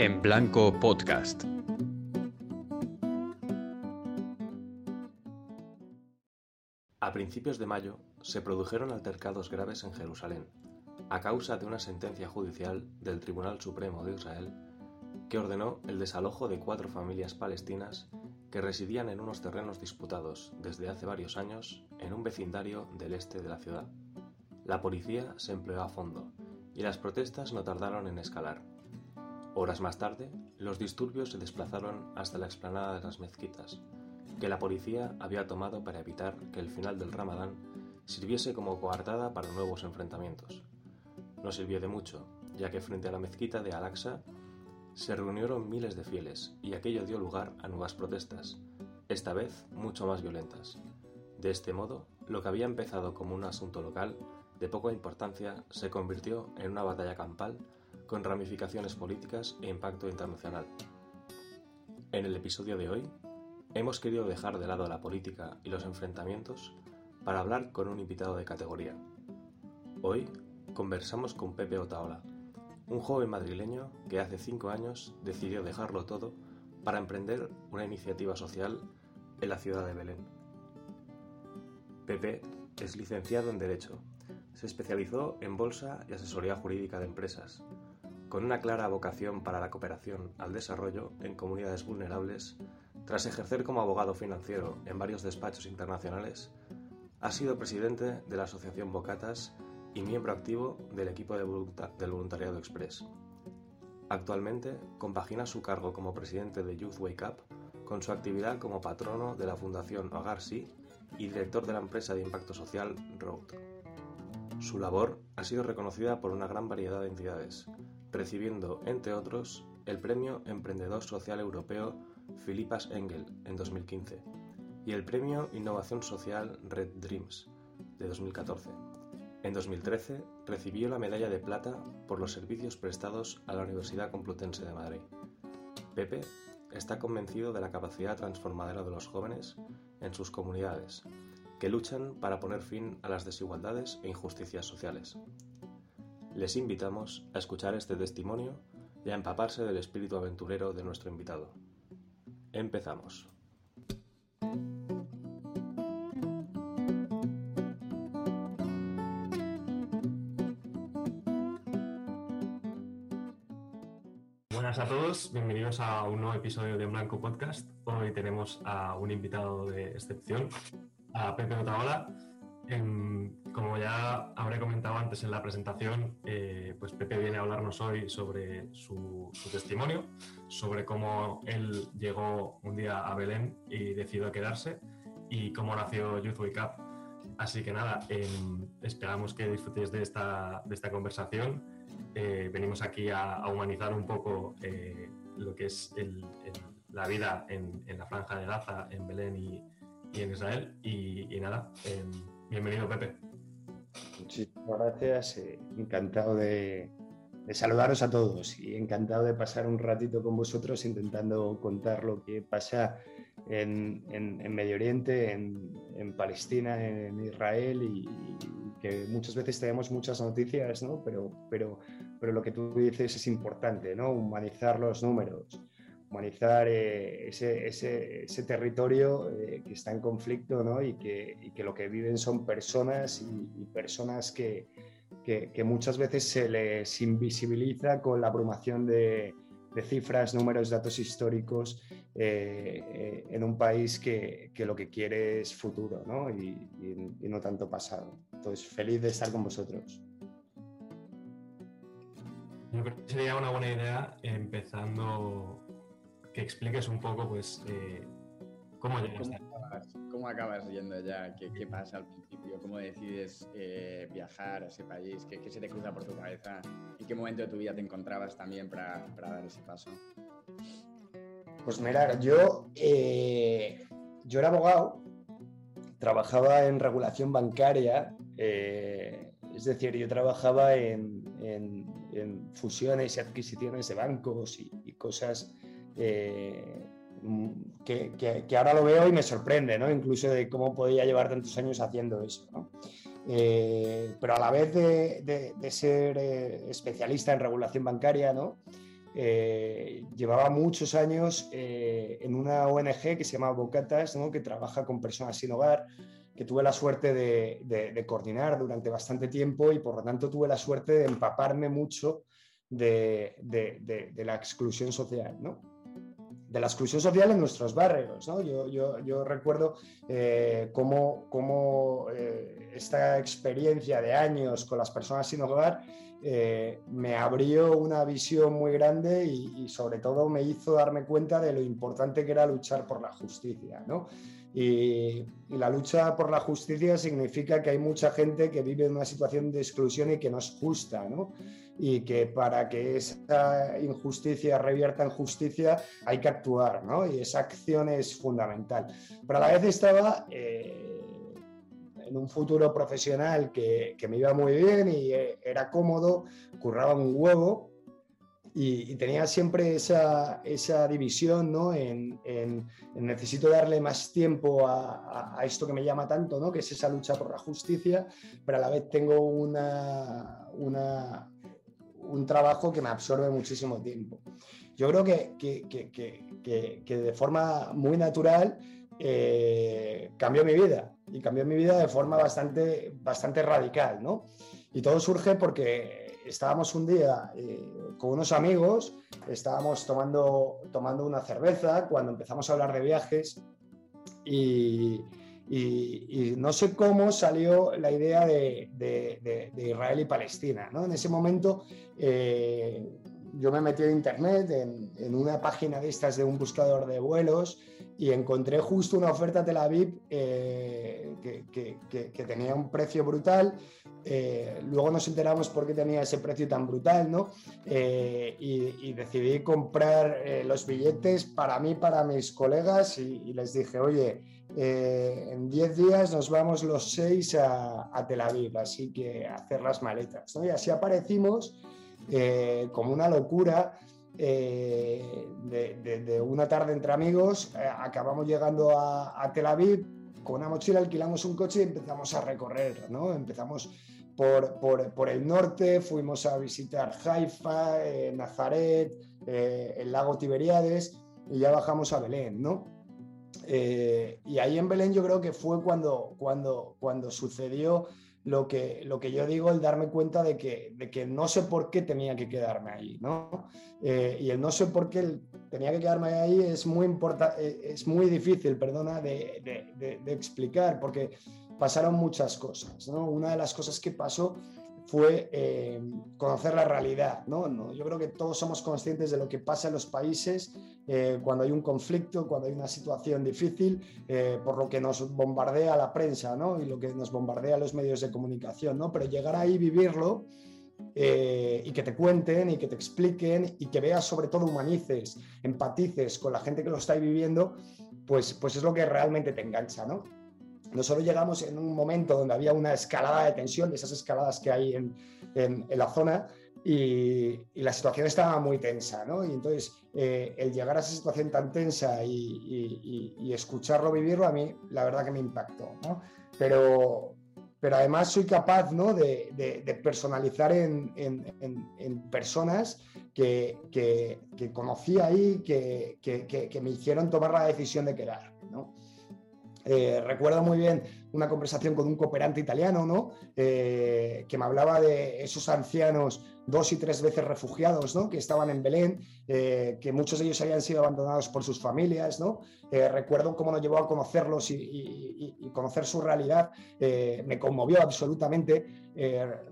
En Blanco Podcast. A principios de mayo se produjeron altercados graves en Jerusalén, a causa de una sentencia judicial del Tribunal Supremo de Israel que ordenó el desalojo de cuatro familias palestinas que residían en unos terrenos disputados desde hace varios años en un vecindario del este de la ciudad. La policía se empleó a fondo y las protestas no tardaron en escalar. Horas más tarde, los disturbios se desplazaron hasta la explanada de las mezquitas, que la policía había tomado para evitar que el final del Ramadán sirviese como coartada para nuevos enfrentamientos. No sirvió de mucho, ya que frente a la mezquita de Al-Aqsa se reunieron miles de fieles y aquello dio lugar a nuevas protestas, esta vez mucho más violentas. De este modo, lo que había empezado como un asunto local de poca importancia se convirtió en una batalla campal con ramificaciones políticas e impacto internacional. En el episodio de hoy, hemos querido dejar de lado la política y los enfrentamientos para hablar con un invitado de categoría. Hoy conversamos con Pepe Otaola, un joven madrileño que hace cinco años decidió dejarlo todo para emprender una iniciativa social en la ciudad de Belén. Pepe es licenciado en Derecho. Se especializó en bolsa y asesoría jurídica de empresas, con una clara vocación para la cooperación al desarrollo en comunidades vulnerables, tras ejercer como abogado financiero en varios despachos internacionales, ha sido presidente de la Asociación Bocatas y miembro activo del equipo de del Voluntariado Express. Actualmente compagina su cargo como presidente de Youth Wake Up con su actividad como patrono de la Fundación Hogar Sí y director de la empresa de impacto social Road. Su labor ha sido reconocida por una gran variedad de entidades, recibiendo, entre otros, el Premio Emprendedor Social Europeo Philippas Engel en 2015 y el Premio Innovación Social Red Dreams de 2014. En 2013 recibió la medalla de plata por los servicios prestados a la Universidad Complutense de Madrid. Pepe está convencido de la capacidad transformadora de los jóvenes en sus comunidades, que luchan para poner fin a las desigualdades e injusticias sociales. Les invitamos a escuchar este testimonio y a empaparse del espíritu aventurero de nuestro invitado. Empezamos. Buenas a todos, bienvenidos a un nuevo episodio de Blanco Podcast. Hoy tenemos a un invitado de excepción, a Pepe Otaola. Como ya habré comentado antes en la presentación, eh, pues Pepe viene a hablarnos hoy sobre su, testimonio, sobre cómo él llegó un día a Belén y decidió quedarse y cómo nació Youth Wake Up. Así que nada, em, esperamos que disfrutéis de esta, de esta conversación. Eh, venimos aquí a, humanizar un poco eh, lo que es la vida en, la franja de Gaza, en Belén y, en Israel. Y, nada, em, bienvenido Pepe. Muchísimas gracias, eh, encantado de, saludaros a todos y encantado de pasar un ratito con vosotros intentando contar lo que pasa en, Medio Oriente, en, Palestina, en Israel y, que muchas veces tenemos muchas noticias, ¿no? pero, pero, pero lo que tú dices es importante, ¿no? humanizar los números, humanizar eh, ese, ese, territorio eh, que está en conflicto ¿no? y, que, y, lo que viven son personas y personas que, muchas veces se les invisibiliza con la abrumación de, cifras, números, datos históricos eh, en un país que, lo que quiere es futuro ¿no? Y, no tanto pasado. Entonces, feliz de estar con vosotros. Yo creo que sería una buena idea empezando que expliques un poco pues, eh, cómo llegaste ¿Cómo acabas yendo ya? ¿Qué, pasa al principio? ¿Cómo decides eh, viajar a ese país? ¿Qué, se te cruza por tu cabeza? ¿En qué momento de tu vida te encontrabas también para, dar ese paso? Pues mira, yo, eh, yo era abogado, trabajaba en regulación bancaria, eh, es decir, yo trabajaba en, fusiones y adquisiciones de bancos y, cosas que, ahora lo veo y me sorprende, ¿no? Incluso de cómo podía llevar tantos años haciendo eso. Eh, pero a la vez de, ser eh, especialista en regulación bancaria, ¿no? eh, llevaba muchos años eh, en una ONG que se llama Bocatas, ¿no? que trabaja con personas sin hogar, que tuve la suerte de, coordinar durante bastante tiempo y por lo tanto tuve la suerte de empaparme mucho de, la exclusión social. ¿no? De la exclusión social en nuestros barrios. ¿no? Yo, yo, yo, recuerdo eh, cómo, cómo esta experiencia de años con las personas sin hogar eh, me abrió una visión muy grande y, sobre todo me hizo darme cuenta de lo importante que era luchar por la justicia. ¿no? Y, la lucha por la justicia significa que hay mucha gente que vive en una situación de exclusión y que no es justa, ¿no? Y que para que esa injusticia revierta en justicia hay que actuar, ¿no? y esa acción es fundamental. Pero a la vez estaba... Eh, en un futuro profesional que, me iba muy bien y eh, era cómodo, curraba un huevo y, tenía siempre esa, división ¿no? En, necesito darle más tiempo a, esto que me llama tanto, ¿no? que es esa lucha por la justicia, pero a la vez tengo una, un trabajo que me absorbe muchísimo tiempo. Yo creo que, que de forma muy natural eh, cambió mi vida y cambió mi vida de forma bastante, bastante radical, ¿no? Y todo surge porque estábamos un día eh, con unos amigos, estábamos tomando, tomando una cerveza cuando empezamos a hablar de viajes y, no sé cómo salió la idea de, Israel y Palestina. ¿no? En ese momento eh, yo me metí en internet, en, en, una página de estas de un buscador de vuelos y encontré justo una oferta Tel Aviv eh, que, tenía un precio brutal. Eh, luego nos enteramos por qué tenía ese precio tan brutal, ¿no? Eh, y, decidí comprar los billetes para mí, para mis colegas y, les dije, oye, en 10 días nos vamos los seis a, a, Tel Aviv, así que hacer las maletas. Y así aparecimos como una locura. Eh, de, una tarde entre amigos, eh, acabamos llegando a, Tel Aviv, con una mochila alquilamos un coche y empezamos a recorrer, ¿no? Empezamos por, por, el norte, fuimos a visitar Haifa, eh, Nazaret, el lago Tiberíades y ya bajamos a Belén, ¿no? Y ahí en Belén yo creo que fue cuando, cuando, cuando sucedió lo que, lo que yo digo, el darme cuenta de que, de que no sé por qué tenía que quedarme ahí, ¿no? Eh, y el no sé por qué tenía que quedarme ahí es muy, eh, es muy difícil, perdona, de, de, de, explicar, porque pasaron muchas cosas, ¿no? Una de las cosas que pasó fue eh, conocer la realidad. ¿no? Yo creo que todos somos conscientes de lo que pasa en los países eh, cuando hay un conflicto, cuando hay una situación difícil, eh, por lo que nos bombardea la prensa ¿no? y lo que nos bombardea los medios de comunicación. ¿no? Pero llegar ahí, vivirlo y que te cuenten y que te expliquen y que veas sobre todo humanices, empatices con la gente que lo está viviendo, pues, pues es lo que realmente te engancha. ¿no? Nosotros llegamos en un momento donde había una escalada de tensión, de esas escaladas que hay en, la zona, y, la situación estaba muy tensa, ¿no? Y entonces eh, el llegar a esa situación tan tensa y, escucharlo, vivirlo, a mí la verdad que me impactó. Pero, pero además soy capaz ¿no? de, personalizar en, personas que, que, que, conocí ahí, que, que, me hicieron tomar la decisión de quedar. ¿no? Eh, recuerdo muy bien una conversación con un cooperante italiano, ¿no? Eh, que me hablaba de esos ancianos dos y tres veces refugiados, ¿no? Que estaban en Belén, eh, que muchos de ellos habían sido abandonados por sus familias, ¿no? recuerdo cómo nos llevó a conocerlos y, conocer su realidad, me conmovió absolutamente.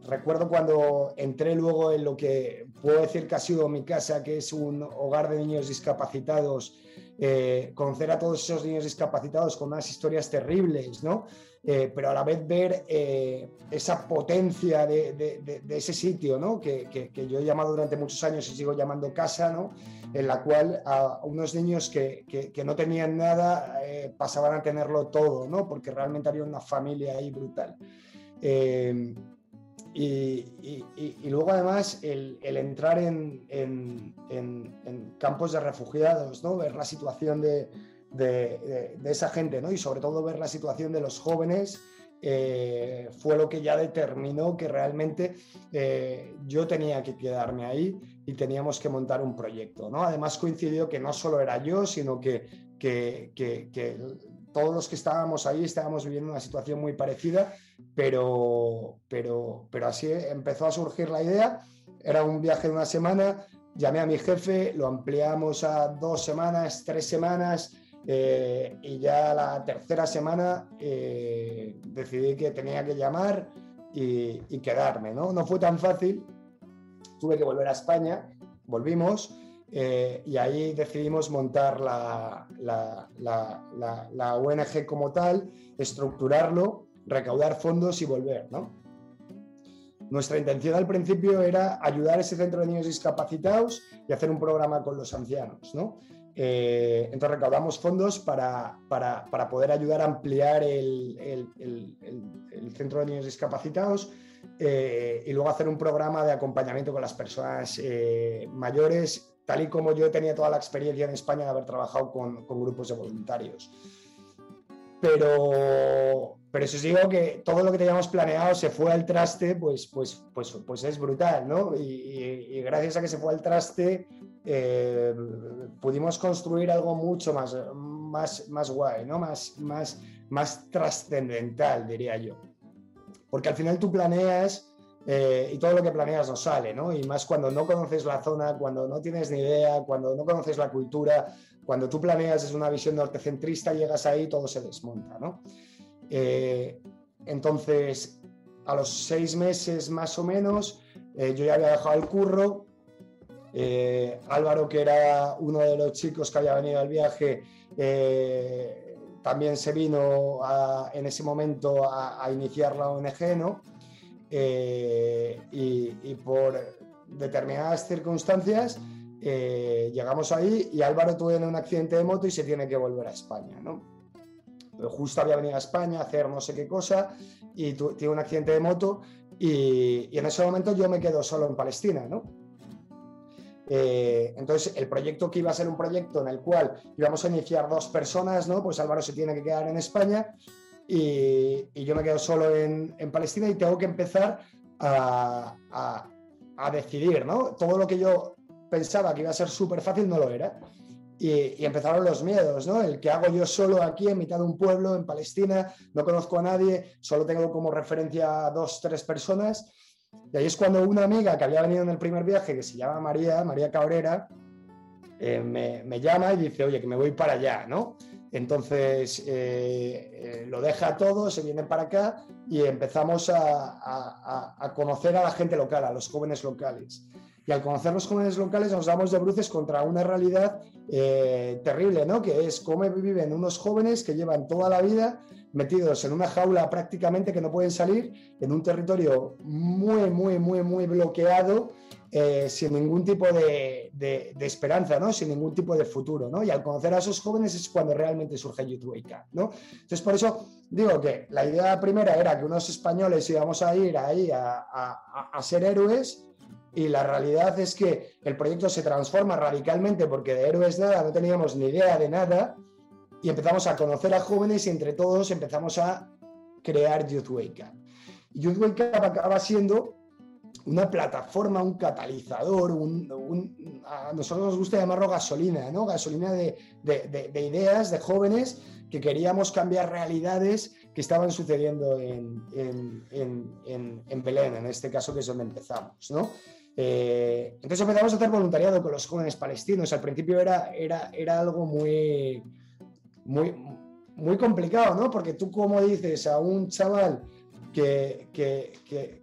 recuerdo cuando entré luego en lo que puedo decir que ha sido mi casa, que es un hogar de niños discapacitados, eh, conocer a todos esos niños discapacitados con unas historias terribles, ¿no? Eh, pero a la vez ver eh, esa potencia de, ese sitio, ¿no? Que, yo he llamado durante muchos años y sigo llamando casa, ¿no? En la cual a unos niños que, no tenían nada pasaban a tenerlo todo, ¿no? Porque realmente había una familia ahí brutal. Y, luego además el, entrar en, campos de refugiados, ¿no? ver la situación de, esa gente ¿no? y sobre todo ver la situación de los jóvenes eh, fue lo que ya determinó que realmente eh, yo tenía que quedarme ahí y teníamos que montar un proyecto. ¿no? Además coincidió que no solo era yo, sino que, todos los que estábamos ahí estábamos viviendo una situación muy parecida, pero, pero, pero así empezó a surgir la idea. Era un viaje de una semana, llamé a mi jefe, lo ampliamos a dos semanas, tres semanas, eh, y ya la tercera semana eh, decidí que tenía que llamar y, quedarme. ¿no? no fue tan fácil, tuve que volver a España, volvimos eh, y ahí decidimos montar la, la, la, ONG como tal, estructurarlo, recaudar fondos y volver. Nuestra intención al principio era ayudar a ese centro de niños discapacitados y hacer un programa con los ancianos. ¿no? Eh, entonces recaudamos fondos para, para, para, poder ayudar a ampliar el, el, el, centro de niños discapacitados eh, y luego hacer un programa de acompañamiento con las personas mayores, tal y como yo tenía toda la experiencia en España de haber trabajado con, grupos de voluntarios. Pero, pero eso digo que todo lo que teníamos planeado se fue al traste, pues, pues, pues, pues es brutal, ¿no? Y, y gracias a que se fue al traste, eh, pudimos construir algo mucho más, más, más guay, ¿no? más, más, más trascendental, diría yo. Porque al final tú planeas eh, y todo lo que planeas no sale, ¿no? Y más cuando no conoces la zona, cuando no tienes ni idea, cuando no conoces la cultura, cuando tú planeas es una visión nortecentrista, llegas ahí, todo se desmonta, ¿no? Eh, entonces, a los seis meses más o menos, yo ya había dejado el curro, eh, Álvaro, que era uno de los chicos que había venido al viaje, eh, también se vino en ese momento a, iniciar la ONG, ¿no? Eh, y, por determinadas circunstancias llegamos ahí y Álvaro tuvo un accidente de moto y se tiene que volver a España, ¿no? Justo había venido a España a hacer no sé qué cosa y tiene un accidente de moto y, y en ese momento yo me quedo solo en Palestina, ¿no? Eh, entonces, el proyecto que iba a ser un proyecto en el cual íbamos a iniciar dos personas, ¿no? Pues Álvaro se tiene que quedar en España y, yo me quedo solo en, Palestina y tengo que empezar a, decidir, ¿no? Todo lo que yo pensaba que iba a ser súper fácil no lo era. Y, y, empezaron los miedos, ¿no? El que hago yo solo aquí en mitad de un pueblo, en Palestina, no conozco a nadie, solo tengo como referencia a dos, tres personas y ahí es cuando una amiga que había venido en el primer viaje, que se llama María, María Cabrera, eh, me, llama y dice, oye, que me voy para allá, ¿no? Entonces eh, eh, lo deja todo, se viene para acá y empezamos a, conocer a la gente local, a los jóvenes locales. Y al conocer los jóvenes locales nos damos de bruces contra una realidad terrible, ¿no? Que es cómo viven unos jóvenes que llevan toda la vida metidos en una jaula prácticamente que no pueden salir, en un territorio muy, muy, muy, muy bloqueado, eh, sin ningún tipo de, de, esperanza, ¿no? sin ningún tipo de futuro. ¿no? Y al conocer a esos jóvenes es cuando realmente surge YouTube ¿no? Entonces, por eso digo que la idea primera era que unos españoles íbamos a ir ahí a, a, a ser héroes. Y la realidad es que el proyecto se transforma radicalmente porque de héroes nada, no teníamos ni idea de nada y empezamos a conocer a jóvenes y entre todos empezamos a crear Youth Wake Up. Youth Wake Up acaba siendo una plataforma, un catalizador, un, a nosotros nos gusta llamarlo gasolina, ¿no? Gasolina de, de, de, ideas de jóvenes que queríamos cambiar realidades que estaban sucediendo en, en, en, en Belén, en este caso que es donde empezamos, ¿no? Eh, entonces empezamos a hacer voluntariado con los jóvenes palestinos. Al principio era, era, era algo muy, muy, muy complicado, ¿no? Porque tú como dices a un chaval que,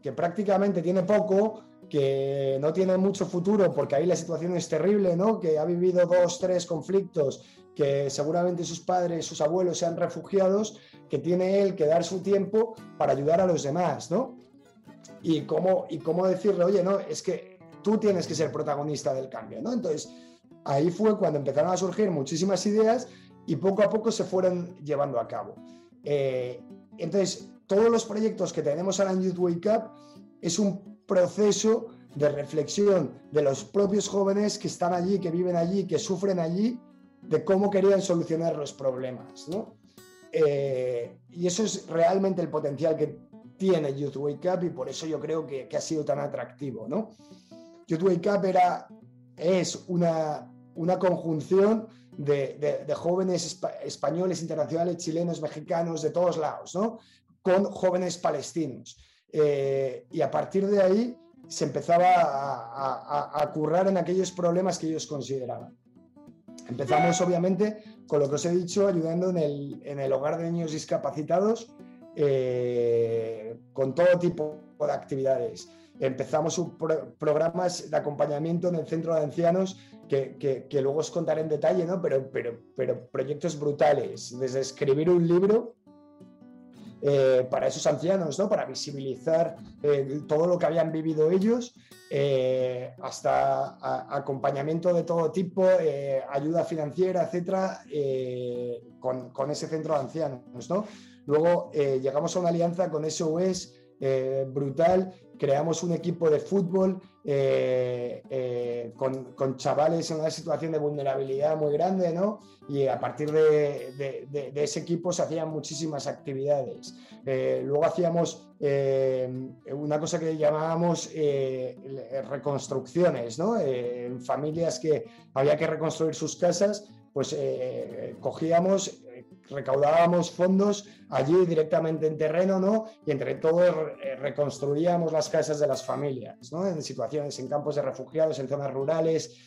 que, prácticamente tiene poco, que no tiene mucho futuro porque ahí la situación es terrible, ¿no? Que ha vivido dos, tres conflictos, que seguramente sus padres, sus abuelos sean refugiados, que tiene él que dar su tiempo para ayudar a los demás, ¿no? Y cómo, y cómo decirle, oye, no, es que tú tienes que ser protagonista del cambio, ¿no? Entonces, ahí fue cuando empezaron a surgir muchísimas ideas y poco a poco se fueron llevando a cabo. Eh, entonces, todos los proyectos que tenemos ahora en Youth Wake Up es un proceso de reflexión de los propios jóvenes que están allí, que viven allí, que sufren allí, de cómo querían solucionar los problemas. eh, y eso es realmente el potencial que tiene Youth Wake Up y por eso yo creo que, ha sido tan atractivo, ¿no? Youth Wake Up era, es una, una conjunción de, jóvenes españoles, internacionales, chilenos, mexicanos, de todos lados, ¿no? Con jóvenes palestinos. Eh, y a partir de ahí se empezaba a, currar en aquellos problemas que ellos consideraban. Empezamos, obviamente, con lo que os he dicho, ayudando en el, en el hogar de niños discapacitados eh, con todo tipo de actividades. Empezamos programas de acompañamiento en el centro de ancianos que, que, luego os contaré en detalle, ¿no? pero, pero, pero proyectos brutales, desde escribir un libro eh, para esos ancianos, ¿no? para visibilizar eh, todo lo que habían vivido ellos, eh, hasta acompañamiento de todo tipo, ayuda financiera, etcétera, con, ese centro de ancianos. ¿no? Luego llegamos a una alianza con SOS eh, brutal. Creamos un equipo de fútbol eh, eh, con, chavales en una situación de vulnerabilidad muy grande, ¿no? Y a partir de, ese equipo se hacían muchísimas actividades. luego hacíamos una cosa que llamábamos reconstrucciones, ¿no? en familias que había que reconstruir sus casas, pues cogíamos recaudábamos fondos allí directamente en terreno, ¿no? Y entre todos eh, reconstruíamos las casas de las familias, ¿no? En situaciones, en campos de refugiados, en zonas rurales,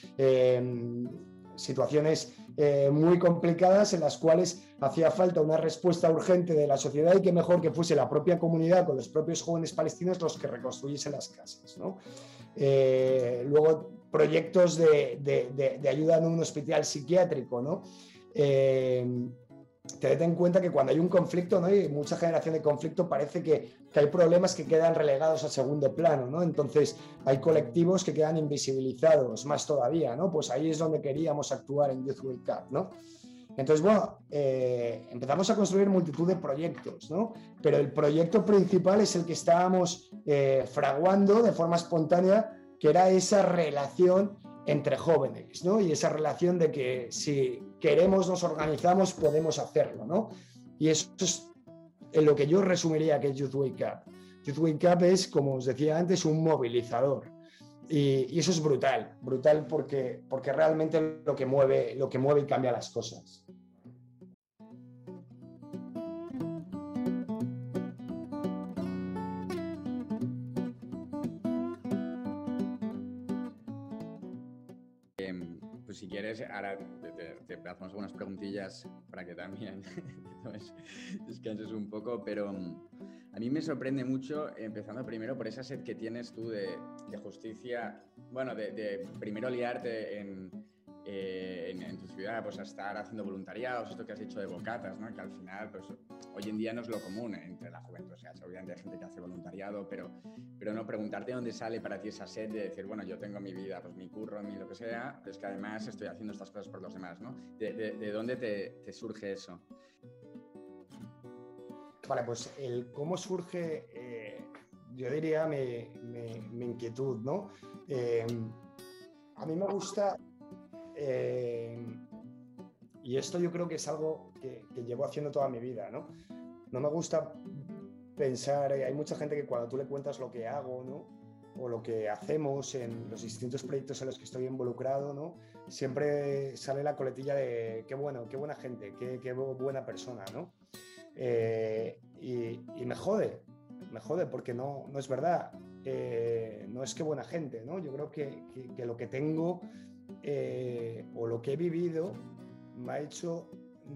situaciones eh, muy complicadas en las cuales hacía falta una respuesta urgente de la sociedad y que mejor que fuese la propia comunidad con los propios jóvenes palestinos los que reconstruyesen las casas, ¿no? Eh, luego proyectos de, de, ayuda en un hospital psiquiátrico, ¿no? Tened en cuenta que cuando hay un conflicto, ¿no? Y mucha generación de conflicto parece que, hay problemas que quedan relegados a segundo plano, ¿no? Entonces hay colectivos que quedan invisibilizados, más todavía, ¿no? Pues ahí es donde queríamos actuar en Youth Wake Up, ¿no? Entonces, bueno, eh, empezamos a construir multitud de proyectos, ¿no? Pero el proyecto principal es el que estábamos eh, fraguando de forma espontánea, que era esa relación entre jóvenes, ¿no? Y esa relación de que si queremos, nos organizamos, podemos hacerlo, ¿no? Y eso es en lo que yo resumiría que es Youth Wake Up. Youth Wake Up es, como os decía antes, un movilizador. Y, eso es brutal, brutal porque, porque realmente lo que, mueve, lo que mueve y cambia las cosas. Ahora te, hacemos algunas preguntillas para que también descanses un poco, pero mm, a mí me sorprende mucho, empezando primero por esa sed que tienes tú de, justicia, bueno, de primero liarte en eh, en, tu ciudad, pues a estar haciendo voluntariados, esto que has dicho de bocatas, ¿no? que al final, pues hoy en día no es lo común entre la juventud, o sea, obviamente hay gente que hace voluntariado, pero, pero no preguntarte dónde sale para ti esa sed de decir, bueno, yo tengo mi vida, pues mi curro, mi lo que sea, pero es que además estoy haciendo estas cosas por los demás, ¿no? ¿De, dónde te, surge eso? Vale, pues el cómo surge, eh, yo diría mi, inquietud, ¿no? Eh, a mí me gusta eh, y esto yo creo que es algo que, llevo haciendo toda mi vida, ¿no? No me gusta pensar, eh, hay mucha gente que cuando tú le cuentas lo que hago, ¿no? O lo que hacemos en los distintos proyectos en los que estoy involucrado, ¿no? Siempre sale la coletilla de qué bueno, qué buena gente, qué, buena persona, ¿no? Eh, y, me jode, me jode porque no, no es verdad. no es que buena gente, ¿no? Yo creo que, que lo que tengo eh, o lo que he vivido me ha hecho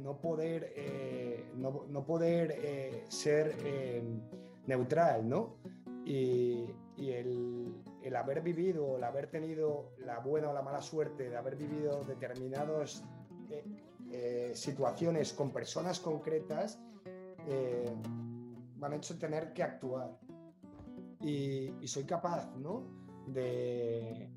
no poder, eh, no, poder eh, ser neutral, ¿no? Y, el, haber vivido, el haber tenido la buena o la mala suerte de haber vivido determinadas situaciones con personas concretas, me han hecho tener que actuar. Y, y soy capaz, ¿no? De,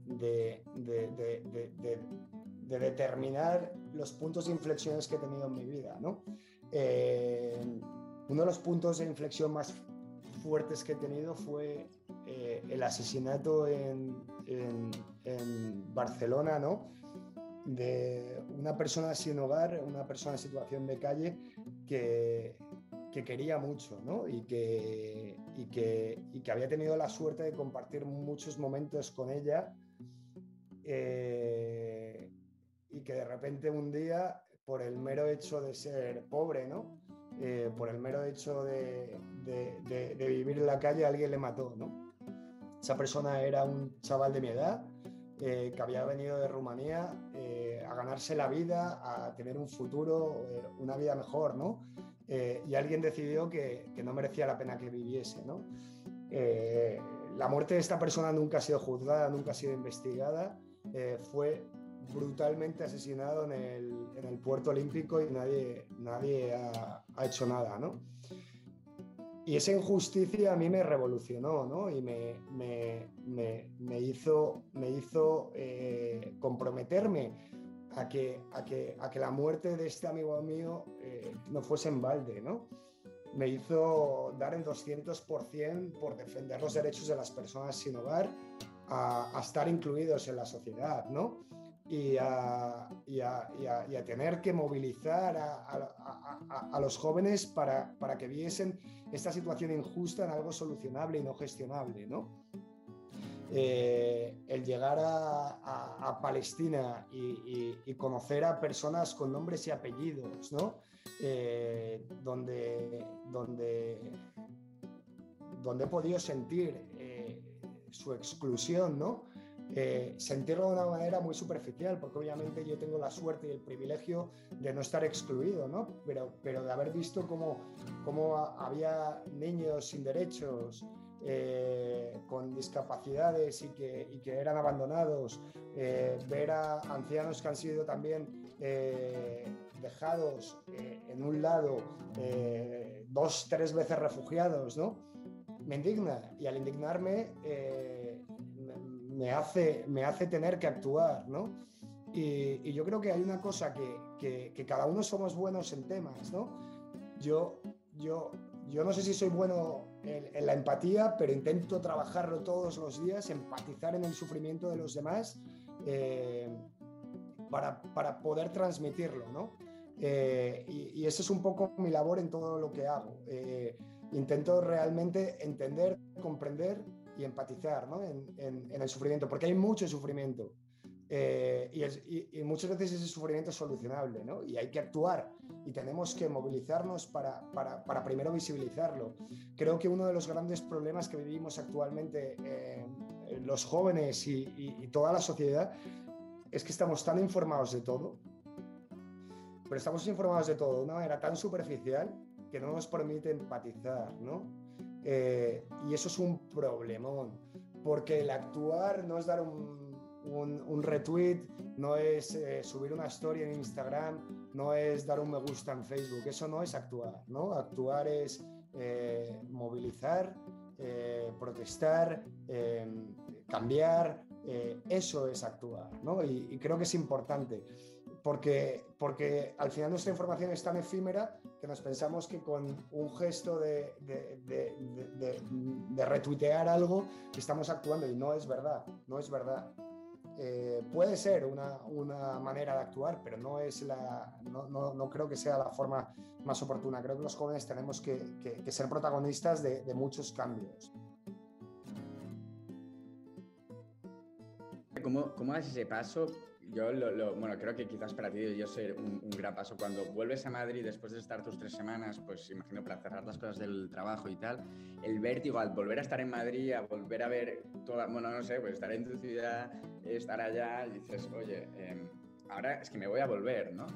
determinar los puntos de inflexión que he tenido en mi vida. ¿no? Eh, uno de los puntos de inflexión más fuertes que he tenido fue eh, el asesinato en, Barcelona, ¿no? de una persona sin hogar, una persona en situación de calle que, que quería mucho ¿no? y, que, y, que, y, que, había tenido la suerte de compartir muchos momentos con ella eh, y que de repente un día, por el mero hecho de ser pobre, ¿no? Eh, por el mero hecho de, de, vivir en la calle, alguien le mató. ¿no? Esa persona era un chaval de mi edad eh, que había venido de Rumanía a ganarse la vida, a tener un futuro, una vida mejor, ¿no? Y alguien decidió que, no merecía la pena que viviese, ¿no? la muerte de esta persona nunca ha sido juzgada, nunca ha sido investigada eh, fue brutalmente asesinado en el, puerto olímpico y nadie, nadie ha, hecho nada. Y esa injusticia a mí me revolucionó, ¿no? Y me, hizo, me hizo eh, comprometerme a que, a, que, a que la muerte de este amigo mío eh, no fuese en balde, ¿no? Me hizo dar en 200% por defender los derechos de las personas sin hogar a, estar incluidos en la sociedad, ¿no? Y a, y a, y a tener que movilizar a, los jóvenes para, para, que viesen esta situación injusta en algo solucionable y no gestionable, ¿no? Eh, el llegar a, Palestina y, conocer a personas con nombres y apellidos, ¿no? Eh, donde, donde, donde he podido sentir su exclusión, ¿no? Eh, sentirlo de una manera muy superficial, porque obviamente yo tengo la suerte y el privilegio de no estar excluido, ¿no? Pero, pero de haber visto cómo, cómo había niños sin derechos, eh, con discapacidades y que, que eran abandonados, eh, ver a ancianos que han sido también dejados en un lado dos, tres veces refugiados, ¿no? me indigna y al indignarme eh, me, hace, me hace tener que actuar, ¿no? Y, yo creo que hay una cosa que, que, cada uno somos buenos en temas, ¿no? Yo, yo, yo no sé si soy bueno en, la empatía, pero intento trabajarlo todos los días, empatizar en el sufrimiento de los demás eh, para, para, poder transmitirlo, ¿no? Eh, y, y esa es un poco mi labor en todo lo que hago intento realmente entender, comprender y empatizar ¿no? en, en, el sufrimiento, porque hay mucho sufrimiento. Eh, y, y, muchas veces ese sufrimiento es solucionable, ¿no? Y hay que actuar y tenemos que movilizarnos para, para, para primero visibilizarlo. Creo que uno de los grandes problemas que vivimos actualmente eh, los jóvenes y, y, toda la sociedad es que estamos tan informados de todo, pero estamos informados de todo de una manera tan superficial que no nos permite empatizar, ¿no? Eh, y eso es un problemón, porque el actuar no es dar un, un, retweet, no es eh, subir una story en Instagram, no es dar un me gusta en Facebook, eso no es actuar, ¿no? Actuar es eh, movilizar, protestar, cambiar, eso es actuar, ¿no? Y, y creo que es importante porque, porque al final nuestra información es tan efímera que nos pensamos que con un gesto de, de, retuitear algo estamos actuando y no es verdad, no es verdad. Eh, puede ser una, una, manera de actuar, pero no, es la, no, no, no, creo que sea la forma más oportuna. Creo que los jóvenes tenemos que, que, ser protagonistas de, muchos cambios. ¿Cómo, ¿Cómo das ese paso yo lo, bueno, creo que quizás para ti debió ser un, un, gran paso. Cuando vuelves a Madrid después de estar tus tres semanas, pues imagino para cerrar las cosas del trabajo y tal, el vértigo al volver a estar en Madrid, a volver a ver toda, bueno, no sé, pues estar en tu ciudad, estar allá, y dices, oye, em, ahora es que me voy a volver, ¿no?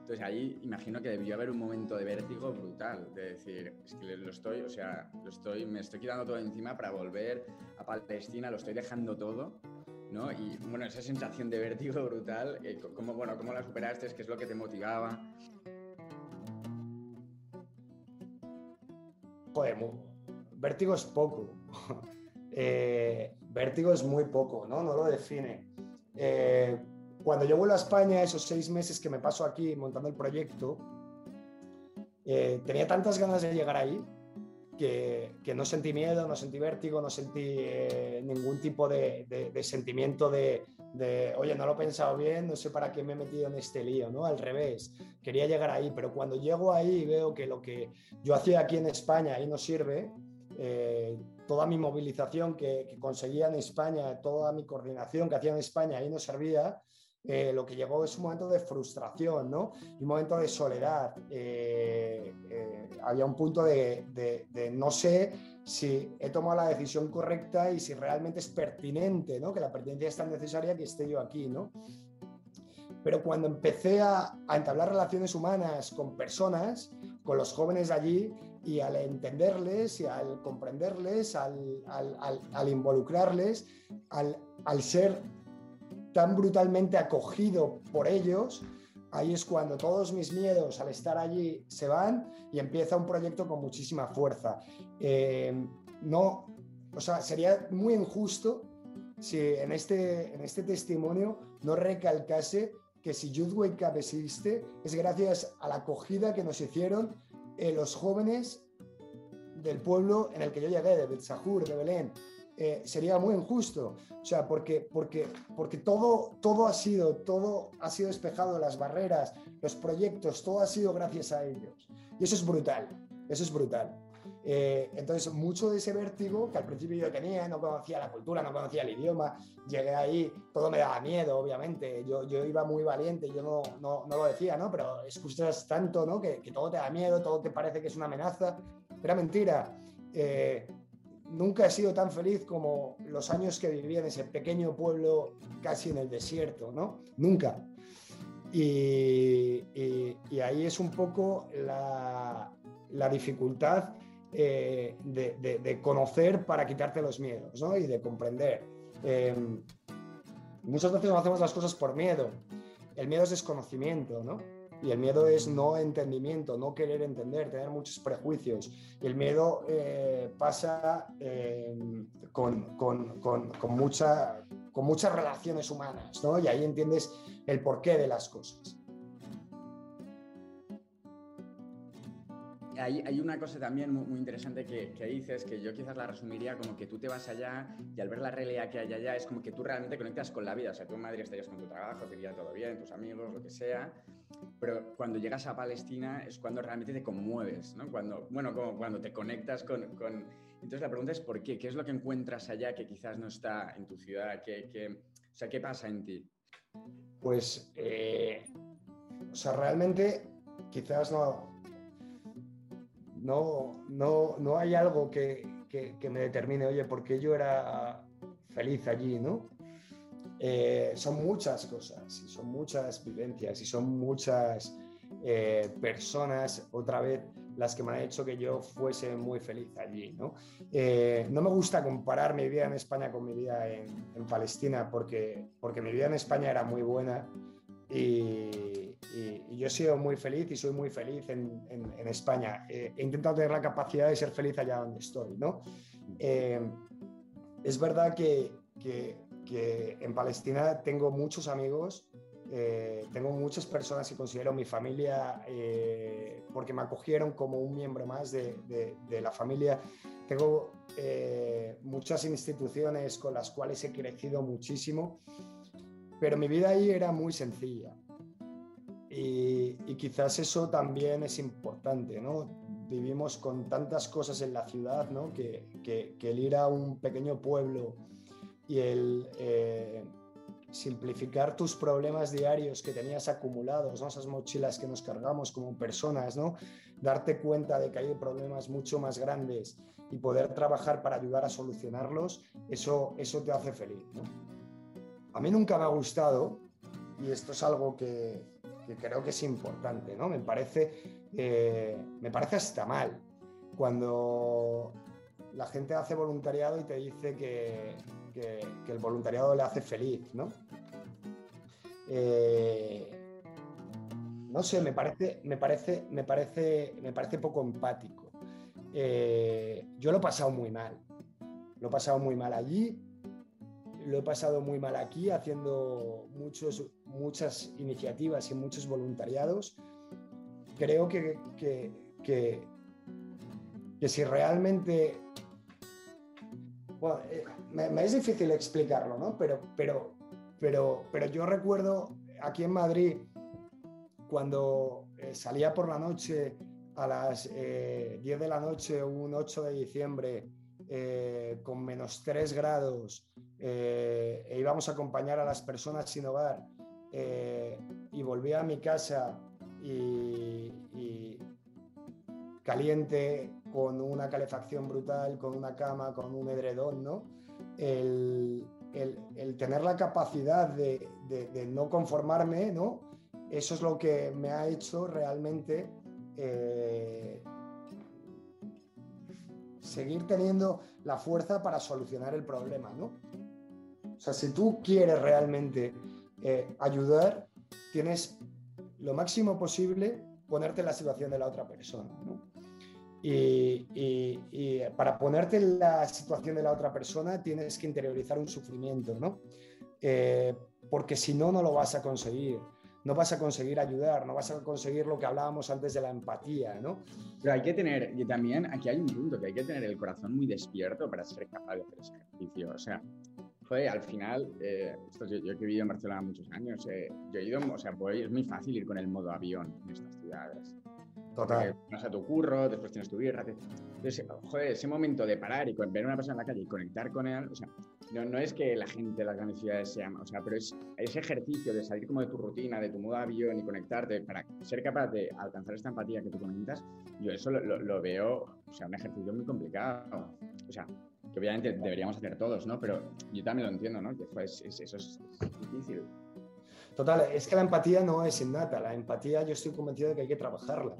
Entonces ahí imagino que debió haber un momento de vértigo brutal, de decir, es que lo estoy, o sea, lo estoy, me estoy quitando todo encima para volver a Palestina, lo estoy dejando todo Y bueno, esa sensación de vértigo brutal, eh, ¿cómo, bueno, ¿cómo la superaste? ¿Qué es lo que te motivaba? Joder, vértigo es poco. Eh, vértigo es muy poco, ¿no? No lo define. Eh, cuando yo vuelvo a España, esos seis meses que me paso aquí montando el proyecto, tenía tantas ganas de llegar ahí que, que, no sentí miedo, no sentí vértigo, no sentí eh, ningún tipo de, de, sentimiento de, de, oye, no lo he pensado bien, no sé para qué me he metido en este lío, ¿no? Al revés, quería llegar ahí, pero cuando llego ahí y veo que lo que yo hacía aquí en España ahí no sirve, eh, toda mi movilización que, que, conseguía en España, toda mi coordinación que hacía en España ahí no servía, eh, lo que llegó es un momento de frustración, ¿no? un momento de soledad. Eh, eh, había un punto de, no sé si he tomado la decisión correcta y si realmente es pertinente, ¿no? Que la pertinencia es tan necesaria que esté yo aquí, ¿no? Pero cuando empecé a, entablar relaciones humanas con personas, con los jóvenes de allí, y al entenderles y al comprenderles, al involucrarles, al, ser tan brutalmente acogido por ellos, ahí es cuando todos mis miedos al estar allí se van y empieza un proyecto con muchísima fuerza. Eh, no, o sea, sería muy injusto si en este, en este testimonio no recalcase que si Youth Wake Up existe es gracias a la acogida que nos hicieron eh, los jóvenes del pueblo en el que yo llegué, de Betzahur, de Belén, eh, sería muy injusto. O sea, porque, porque, porque todo, todo, ha sido, todo ha sido despejado, las barreras, los proyectos, todo ha sido gracias a ellos. Y eso es brutal, eso es brutal. Eh, entonces, mucho de ese vértigo que al principio yo tenía, no conocía la cultura, no conocía el idioma, llegué ahí, todo me daba miedo, obviamente. Yo, yo iba muy valiente, yo no, no, no lo decía, ¿no? Pero escuchas tanto, ¿no? Que, que, todo te da miedo, todo te parece que es una amenaza. Era mentira. Eh, nunca he sido tan feliz como los años que viví en ese pequeño pueblo casi en el desierto, ¿no? Nunca. Y, ahí es un poco la, dificultad eh, de, conocer para quitarte los miedos, ¿no? Y de comprender. Em, muchas veces no hacemos las cosas por miedo. El miedo es desconocimiento, ¿no? Y el miedo es no entendimiento, no querer entender, tener muchos prejuicios. Y el miedo eh, pasa eh, con, con, con, con, mucha, con muchas relaciones humanas, ¿no? Y ahí entiendes el porqué de las cosas. Hay, hay, una cosa también muy, muy interesante que, que, dices, que yo quizás la resumiría como que tú te vas allá y al ver la realidad que hay allá es como que tú realmente conectas con la vida. O sea, tú en Madrid estarías con tu trabajo, te iría todo bien, tus amigos, lo que sea, pero cuando llegas a Palestina es cuando realmente te conmueves, ¿no? Cuando, bueno, como cuando te conectas con, con... Entonces la pregunta es ¿por qué? ¿Qué es lo que encuentras allá que quizás no está en tu ciudad? ¿Qué, qué... O sea, ¿qué pasa en ti? Pues, eh, o sea, realmente quizás no, no, no, no hay algo que, que, me determine, oye, ¿por qué yo era feliz allí, no? Eh, son muchas cosas, son muchas vivencias, y son muchas eh, personas, otra vez, las que me han hecho que yo fuese muy feliz allí. ¿no? Eh, no me gusta comparar mi vida en España con mi vida en, en, Palestina, porque, porque mi vida en España era muy buena y, y, y yo he sido muy feliz y soy muy feliz en, en, en España. he intentado tener la capacidad de ser feliz allá donde estoy. ¿no? es verdad que, que que en Palestina tengo muchos amigos, eh, tengo muchas personas que considero mi familia eh, porque me acogieron como un miembro más de, de, de la familia. Tengo eh, muchas instituciones con las cuales he crecido muchísimo, pero mi vida ahí era muy sencilla. Y, quizás eso también es importante, ¿no? Vivimos con tantas cosas en la ciudad, ¿no? Que, que, el ir a un pequeño pueblo y el eh, simplificar tus problemas diarios que tenías acumulados, esas mochilas que nos cargamos como personas, ¿no? darte cuenta de que hay problemas mucho más grandes y poder trabajar para ayudar a solucionarlos, eso, eso te hace feliz. A mí nunca me ha gustado, y esto es algo que, que creo que es importante, ¿no? me, parece, eh, me parece hasta mal cuando la gente hace voluntariado y te dice que, que, el voluntariado le hace feliz, ¿no? Eh, no sé, me parece, me parece, me parece, me parece poco empático. Eh, yo lo he pasado muy mal. Lo he pasado muy mal allí, lo he pasado muy mal aquí haciendo muchos, muchas iniciativas y muchos voluntariados. Creo que, que, que, si realmente... Bueno, eh, me, es difícil explicarlo, ¿no? Pero, pero, pero, pero yo recuerdo aquí en Madrid, cuando eh, salía por la noche a las 10 eh, de la noche, un 8 de diciembre, con menos 3 grados, e íbamos a acompañar a las personas sin hogar, y volvía a mi casa y, caliente, con una calefacción brutal, con una cama, con un edredón, ¿no? El, tener la capacidad de, no conformarme, ¿no? Eso es lo que me ha hecho realmente eh, seguir teniendo la fuerza para solucionar el problema, ¿no? O sea, si tú quieres realmente eh, ayudar, tienes lo máximo posible ponerte en la situación de la otra persona. Y, para ponerte en la situación de la otra persona tienes que interiorizar un sufrimiento, ¿no? Eh, porque si no, no lo vas a conseguir. No vas a conseguir ayudar, no vas a conseguir lo que hablábamos antes de la empatía, ¿no? Pero hay que tener, y también aquí hay un punto, que hay que tener el corazón muy despierto para ser capaz de hacer ese ejercicio. O sea, Joder, al final, eh, yo, que he vivido en Barcelona muchos años, eh, yo he ido, o sea, es muy fácil ir con el modo avión en estas ciudades. Total. Vas a tu curro, después tienes tu birra. Entonces, joder, ese momento de parar y ver a una persona en la calle y conectar con él, o sea, no, no es que la gente de las grandes ciudades se llama, o sea, pero es ese ejercicio de salir como de tu rutina, de tu modo avión y conectarte para ser capaz de alcanzar esta empatía que tú comentas, yo eso lo, lo veo, o sea, un ejercicio muy complicado. O sea, que obviamente deberíamos hacer todos, ¿no? Pero yo también lo entiendo, ¿no? Que pues, eso es, difícil. Total, es que la empatía no es innata, la empatía yo estoy convencido de que hay que trabajarla.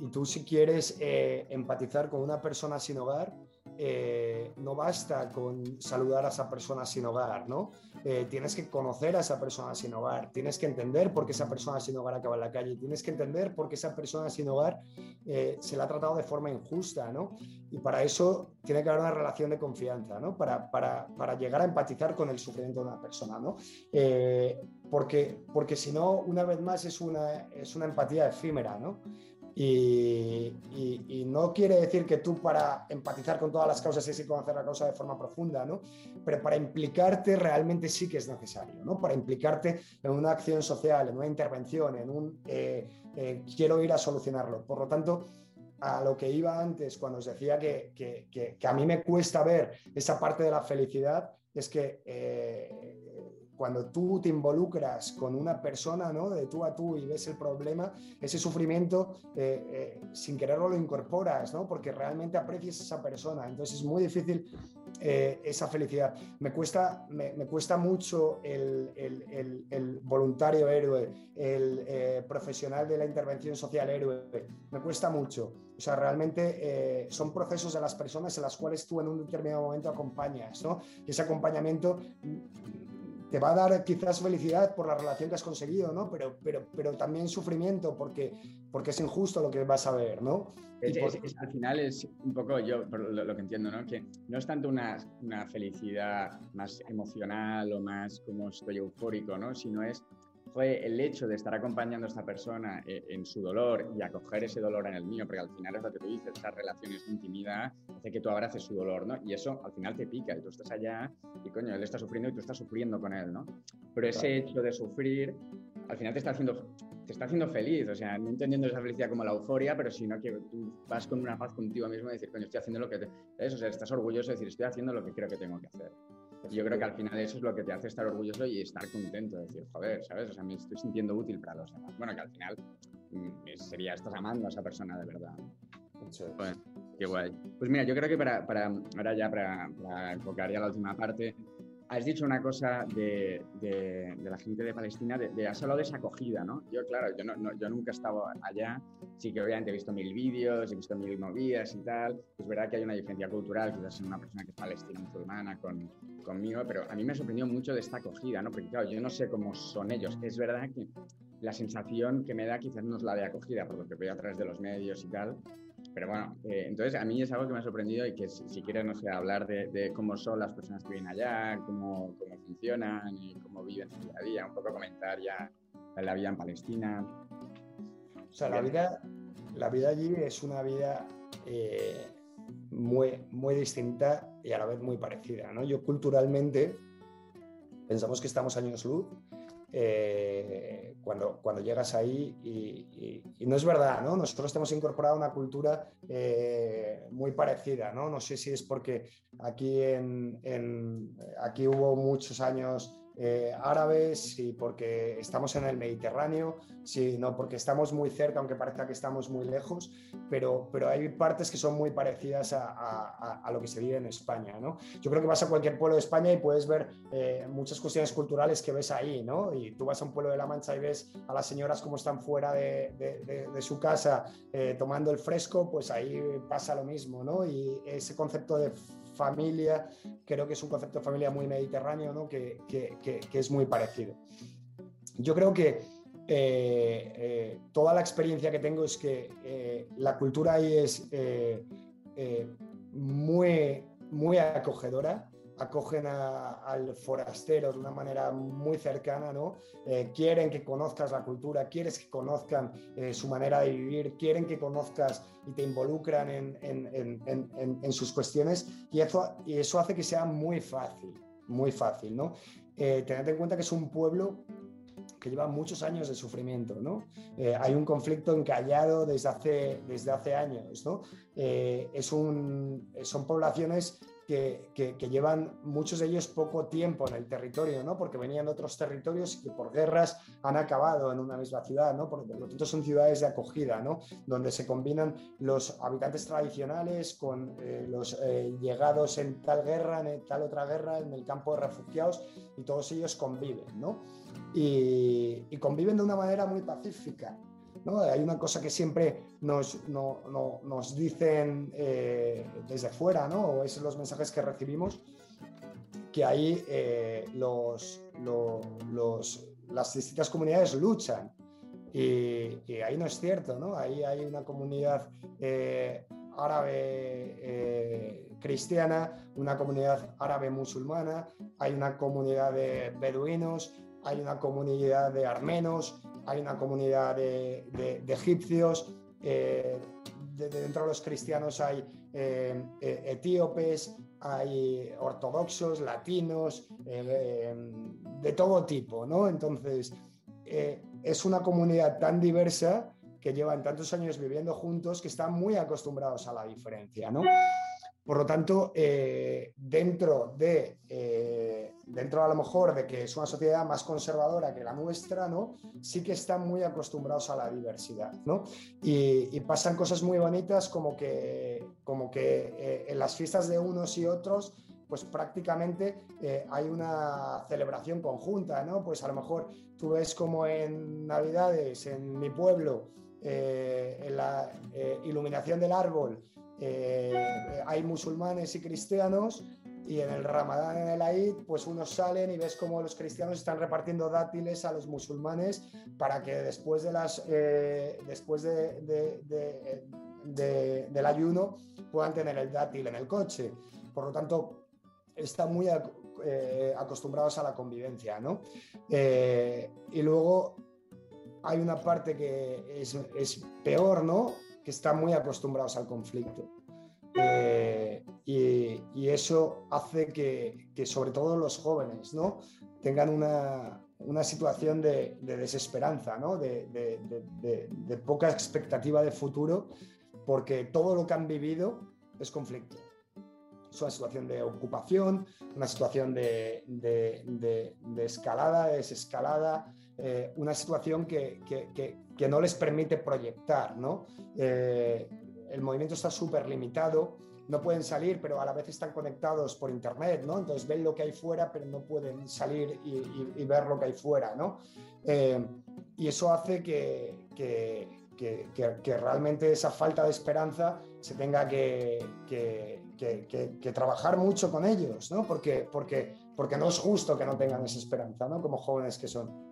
Y tú si quieres eh, empatizar con una persona sin hogar, eh, no basta con saludar a esa persona sin hogar, ¿no? Eh, tienes que conocer a esa persona sin hogar, tienes que entender por qué esa persona sin hogar acaba en la calle, tienes que entender por qué esa persona sin hogar eh, se la ha tratado de forma injusta, ¿no? Y para eso tiene que haber una relación de confianza, ¿no? Para, para, para llegar a empatizar con el sufrimiento de una persona, ¿no? porque, porque si no, una vez más, es una, es una empatía efímera, ¿no? Y, no quiere decir que tú para empatizar con todas las causas tienes que conocer la causa de forma profunda, ¿no? Pero para implicarte realmente sí que es necesario, ¿no? Para implicarte en una acción social, en una intervención, en un eh, eh, quiero ir a solucionarlo. Por lo tanto, a lo que iba antes, cuando os decía que, que, que, a mí me cuesta ver esa parte de la felicidad, es que eh, cuando tú te involucras con una persona, ¿no? De tú a tú y ves el problema, ese sufrimiento, eh, eh, sin quererlo lo incorporas, ¿no? Porque realmente aprecias a esa persona. Entonces es muy difícil eh, esa felicidad. Me cuesta, me, cuesta mucho el, voluntario héroe, el profesional de la intervención social héroe. Me cuesta mucho. O sea, realmente son procesos de las personas en las cuales tú en un determinado momento acompañas, ¿no? Y ese acompañamiento te va a dar quizás felicidad por la relación que has conseguido, ¿no? Pero, pero, pero también sufrimiento porque, porque es injusto lo que vas a ver, ¿no? al final es un poco yo lo, que entiendo, ¿no? Que no es tanto una, una, felicidad más emocional o más como estoy eufórico, ¿no? Sino es fue el hecho de estar acompañando a esta persona eh, en su dolor y acoger ese dolor en el mío, porque al final es lo que tú dices, esas relaciones de intimidad hace que tú abraces su dolor, ¿no? Y eso al final te pica y tú estás allá y coño, él está sufriendo y tú estás sufriendo con él, ¿no? Pero ese hecho de sufrir al final te está haciendo te está haciendo feliz, o sea, no entendiendo esa felicidad como la euforia, pero sino que tú vas con una paz contigo mismo y decir, coño, estoy haciendo lo que... Te... O sea, estás orgulloso de decir, estoy haciendo lo que creo que tengo que hacer. Yo creo que al final eso es lo que te hace estar orgulloso y estar contento, decir, joder, ¿sabes? O sea, me estoy sintiendo útil para los demás. Bueno, que al final mm, sería, estás amando a esa persona de verdad. Bueno, qué guay. Pues mira, yo creo que para, para ahora ya para, para enfocar ya la última parte, has dicho una cosa de, de, la gente de Palestina, de, has hablado de esa acogida, ¿no? Yo, claro, yo, no, yo nunca he estado allá, sí que obviamente he visto mil vídeos, he visto mil movidas y tal, es verdad que hay una diferencia cultural, quizás en una persona que es palestina musulmana con, conmigo, pero a mí me sorprendió mucho de esta acogida, ¿no? Porque claro, yo no sé cómo son ellos, es verdad que la sensación que me da quizás no es la de acogida, por lo que veo a través de los medios y tal, pero bueno, eh, entonces a mí es algo que me ha sorprendido y que si, quieres, no sé, hablar de, cómo son las personas que viven allá, cómo, cómo funcionan y cómo viven su día a día, un poco comentar ya la vida en Palestina. O sea, la vida, la vida allí es una vida eh, muy, muy distinta y a la vez muy parecida. ¿no? Yo culturalmente pensamos que estamos años luz eh, cuando, cuando llegas ahí y, no es verdad, ¿no? Nosotros hemos incorporado una cultura eh, muy parecida, ¿no? No sé si es porque aquí, en, aquí hubo muchos años eh, árabes y porque estamos en el Mediterráneo, sino porque estamos muy cerca, aunque parezca que estamos muy lejos, pero, pero hay partes que son muy parecidas a, lo que se vive en España. ¿no? Yo creo que vas a cualquier pueblo de España y puedes ver eh, muchas cuestiones culturales que ves ahí, ¿no? y tú vas a un pueblo de La Mancha y ves a las señoras como están fuera de, su casa eh, tomando el fresco, pues ahí pasa lo mismo, ¿no? y ese concepto de familia, creo que es un concepto de familia muy mediterráneo, ¿no? que, es muy parecido. Yo creo que eh, eh, toda la experiencia que tengo es que eh, la cultura ahí es muy, muy acogedora, acogen al forastero de una manera muy cercana, ¿no? Eh, quieren que conozcas la cultura, quieres que conozcan eh, su manera de vivir, quieren que conozcas y te involucran en, sus cuestiones y eso, y eso hace que sea muy fácil, muy fácil, ¿no? Eh, tened en cuenta que es un pueblo que lleva muchos años de sufrimiento, ¿no? hay un conflicto encallado desde hace, desde hace años, ¿no? es un, son poblaciones que, llevan muchos de ellos poco tiempo en el territorio, ¿no? porque venían de otros territorios y que por guerras han acabado en una misma ciudad, ¿no? por lo tanto son ciudades de acogida, ¿no? donde se combinan los habitantes tradicionales con eh, los eh, llegados en tal guerra, en tal otra guerra, en el campo de refugiados, y todos ellos conviven, ¿no? y, y conviven de una manera muy pacífica. Hay una cosa que siempre nos, dicen eh, desde fuera, ¿no? o es los mensajes que recibimos, que ahí eh, las distintas comunidades luchan. Y, ahí no es cierto, ¿no? Ahí hay una comunidad eh, árabe cristiana, una comunidad árabe musulmana, hay una comunidad de beduinos, hay una comunidad de armenos, hay una comunidad de, egipcios, eh, dentro de los cristianos hay eh, eh, etíopes, hay ortodoxos, latinos, de todo tipo, ¿no? Entonces, es una comunidad tan diversa que llevan tantos años viviendo juntos que están muy acostumbrados a la diferencia, ¿no? Por lo tanto, dentro de dentro a lo mejor de que es una sociedad más conservadora que la nuestra, ¿no? Sí que están muy acostumbrados a la diversidad, ¿no? Y, pasan cosas muy bonitas como que, como que eh, en las fiestas de unos y otros pues prácticamente eh, hay una celebración conjunta, ¿no? Pues a lo mejor tú ves como en Navidades, en mi pueblo, eh, en la iluminación del árbol, hay musulmanes y cristianos y en el Ramadán, en el Aid, pues unos salen y ves cómo los cristianos están repartiendo dátiles a los musulmanes para que después, de las, eh, después de, del ayuno puedan tener el dátil en el coche. Por lo tanto, están muy eh, acostumbrados a la convivencia. ¿no? Eh, y luego hay una parte que es, es peor, ¿no? Que están muy acostumbrados al conflicto. Eh, y, eso hace que, sobre todo los jóvenes ¿no? tengan una, una situación de, desesperanza, ¿no? de, poca expectativa de futuro, porque todo lo que han vivido es conflicto. Es una situación de ocupación, una situación de, escalada, de desescalada, eh, una situación que, no les permite proyectar. ¿no? Eh, el movimiento está súper limitado, no pueden salir, pero a la vez están conectados por internet, ¿no? Entonces ven lo que hay fuera, pero no pueden salir y, ver lo que hay fuera, ¿no? Eh, y eso hace que, que, realmente esa falta de esperanza se tenga que, trabajar mucho con ellos, ¿no? Porque, porque, porque no es justo que no tengan esa esperanza, ¿no? Como jóvenes que son.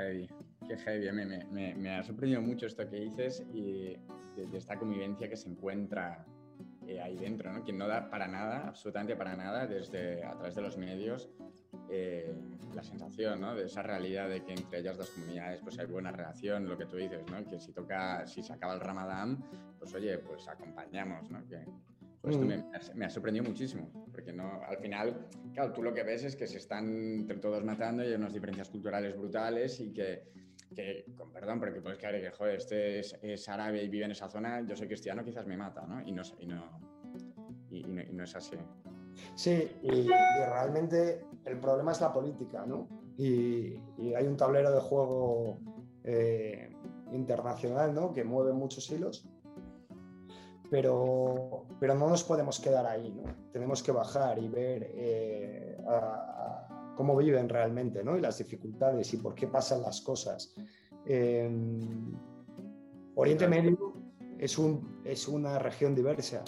Heavy qué heavy. Me, ha sorprendido mucho esto que dices y de, esta convivencia que se encuentra eh, ahí dentro, ¿no? que no da para nada, absolutamente para nada, desde a través de los medios, eh, la sensación ¿no? de esa realidad de que entre ellas dos comunidades pues hay buena relación, lo que tú dices, ¿no? que si toca, si se acaba el ramadán, pues oye, pues acompañamos, ¿no? que, pues esto mm. me, ha sorprendido muchísimo, porque no, al final, claro, tú lo que ves es que se están entre todos matando y hay unas diferencias culturales brutales y que, que con perdón, pero que puedes creer que, joder, este es, árabe y vive en esa zona, yo soy cristiano, quizás me mata, ¿no? Y no, y no, y, no, es así. Sí, y, realmente el problema es la política, ¿no? Y, hay un tablero de juego eh, internacional, ¿no? Que mueve muchos hilos pero, pero no nos podemos quedar ahí, ¿no? Tenemos que bajar y ver eh, cómo viven realmente, ¿no? Y las dificultades y por qué pasan las cosas. Em, Oriente Medio es, un, es una región diversa.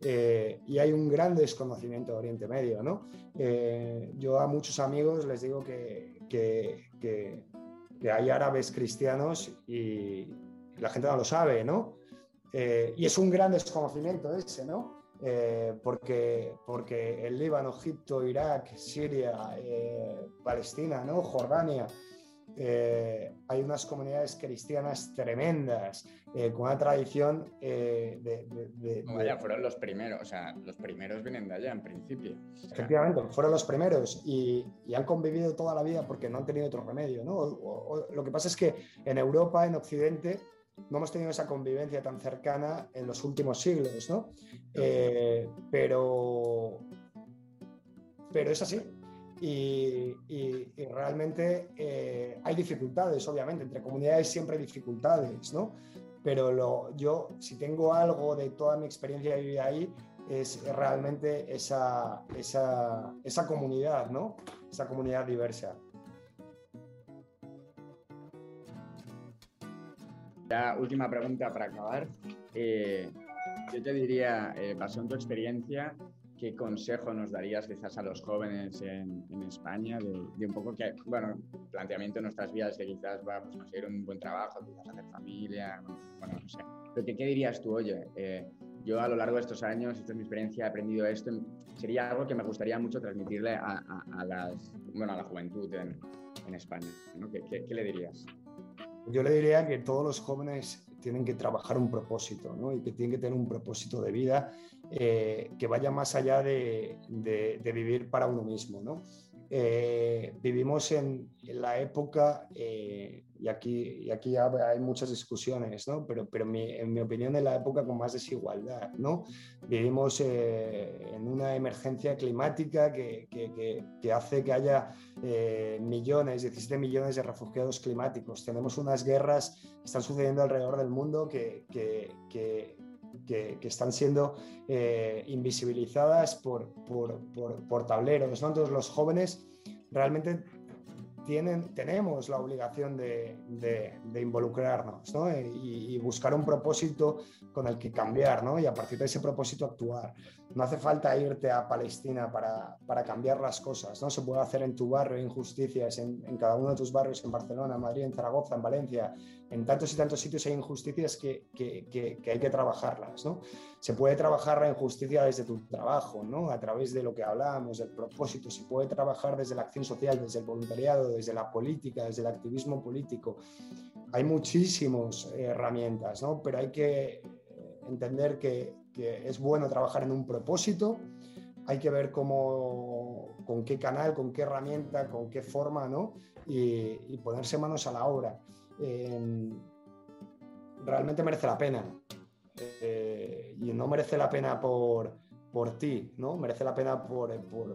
Eh, y hay un gran desconocimiento de Oriente Medio, ¿no? Eh, yo a muchos amigos les digo que, que, que, que, hay árabes cristianos y la gente no lo sabe, ¿no? Eh, y es un gran desconocimiento ese, ¿no? Eh, porque, porque el Líbano, Egipto, Irak, Siria, eh, Palestina, ¿no? Jordania, hay unas comunidades cristianas tremendas, con una tradición de, Vaya, fueron los primeros, o sea, los primeros vienen de allá en principio. Efectivamente, fueron los primeros y, y, han convivido toda la vida porque no han tenido otro remedio, ¿no? lo que pasa es que en Europa, en Occidente, no hemos tenido esa convivencia tan cercana en los últimos siglos, ¿no? Eh, pero, pero es así. Y, realmente eh, hay dificultades, obviamente, entre comunidades siempre hay dificultades, ¿no? Pero lo, yo, si tengo algo de toda mi experiencia de vida ahí, es realmente esa, esa, esa comunidad, ¿no? Esa comunidad diversa. Ya, última pregunta para acabar. Eh, yo te diría, eh, basado en tu experiencia, ¿qué consejo nos darías quizás a los jóvenes en, España de, un poco que, bueno, planteamiento de nuestras vidas que quizás va pues, a conseguir un buen trabajo, quizás hacer familia, bueno, no sé. Pero ¿qué dirías tú, oye, eh, yo a lo largo de estos años, esta es mi experiencia, he aprendido esto, sería algo que me gustaría mucho transmitirle a, las, bueno, a la juventud en, España. qué le dirías? Yo le diría que todos los jóvenes tienen que trabajar un propósito ¿no? y que tienen que tener un propósito de vida eh, que vaya más allá de, de, vivir para uno mismo. ¿no? Eh, vivimos en, la época, eh, y aquí, y aquí hay muchas discusiones, ¿no? pero, pero en mi opinión, en la época con más desigualdad. ¿no? Vivimos eh, en una emergencia climática que, que, que hace que haya millones, 17 millones de refugiados climáticos. Tenemos unas guerras que están sucediendo alrededor del mundo que, que, están siendo invisibilizadas por, por, por, tableros. ¿no? Entonces los jóvenes realmente tienen, tenemos la obligación de, de, involucrarnos ¿no? y, y, buscar un propósito con el que cambiar ¿no? y a partir de ese propósito actuar. No hace falta irte a Palestina para, para cambiar las cosas, ¿no? se puede hacer en tu barrio injusticias, en, en, cada uno de tus barrios, en Barcelona, Madrid, en Zaragoza, en Valencia, en tantos y tantos sitios hay injusticias que, que, que, hay que trabajarlas. ¿no? Se puede trabajar la injusticia desde tu trabajo, ¿no? a través de lo que hablamos, del propósito, se puede trabajar desde la acción social, desde el voluntariado, desde la política, desde el activismo político. Hay muchísimas herramientas, ¿no? pero hay que entender que, que es bueno trabajar en un propósito, hay que ver cómo, con qué canal, con qué herramienta, con qué forma, ¿no? Y, ponerse manos a la obra. Eh, realmente merece la pena. Eh, y no merece la pena por, por ti, ¿no? Merece la pena por,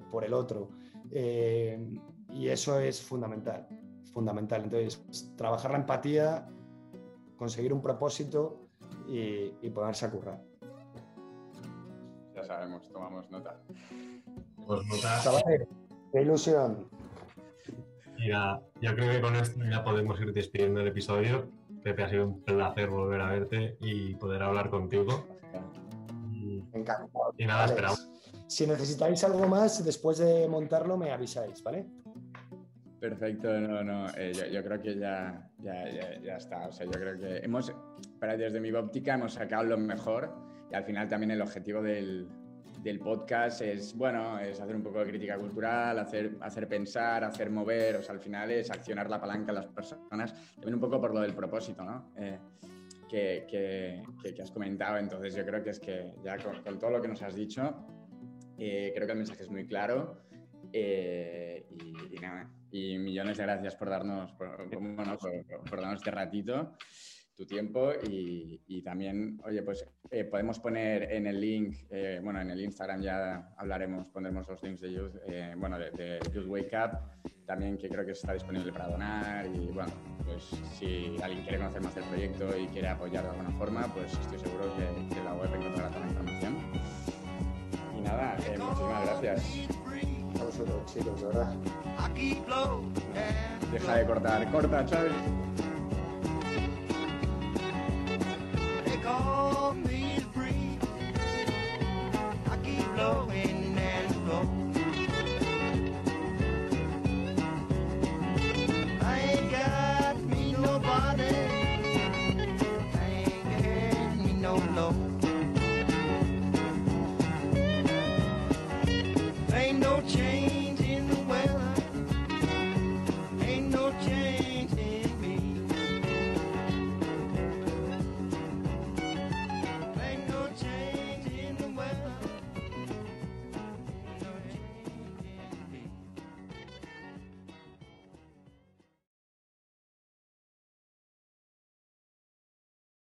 por, el otro. Eh, y eso es fundamental, fundamental. Entonces, trabajar la empatía, conseguir un propósito y, y ponerse a currar. Sabemos, tomamos nota. Pues nota. qué ilusión. Ya, yo creo que con esto ya podemos ir despidiendo el episodio. Pepe, ha sido un placer volver a verte y poder hablar contigo. Encantado. Y nada, esperamos. Si necesitáis algo más, después de montarlo, me avisáis, ¿vale? Perfecto, no, no, eh, yo, creo que ya, ya, ya, está. O sea, yo creo que hemos, para desde mi óptica, hemos sacado lo mejor y al final también el objetivo del, del podcast es, bueno, es hacer un poco de crítica cultural, hacer, hacer pensar, hacer mover, o sea, al final es accionar la palanca a las personas, también un poco por lo del propósito, ¿no? Eh, que, que, que, has comentado, entonces yo creo que es que ya con, todo lo que nos has dicho, eh, creo que el mensaje es muy claro eh, y, nada, y millones de gracias por darnos, por, bueno, por, por darnos este ratito tu tiempo y, y, también, oye, pues eh, podemos poner en el link, eh, bueno, en el Instagram ya hablaremos, pondremos los links de Youth, eh, bueno, de, de, Youth Wake Up, también que creo que está disponible para donar y bueno, pues si alguien quiere conocer más del proyecto y quiere apoyar de alguna forma, pues estoy seguro que, que la web encontrará toda la información. Y nada, muchísimas gracias. A vosotros, chicos, de verdad. Deja de cortar, corta, Xavi.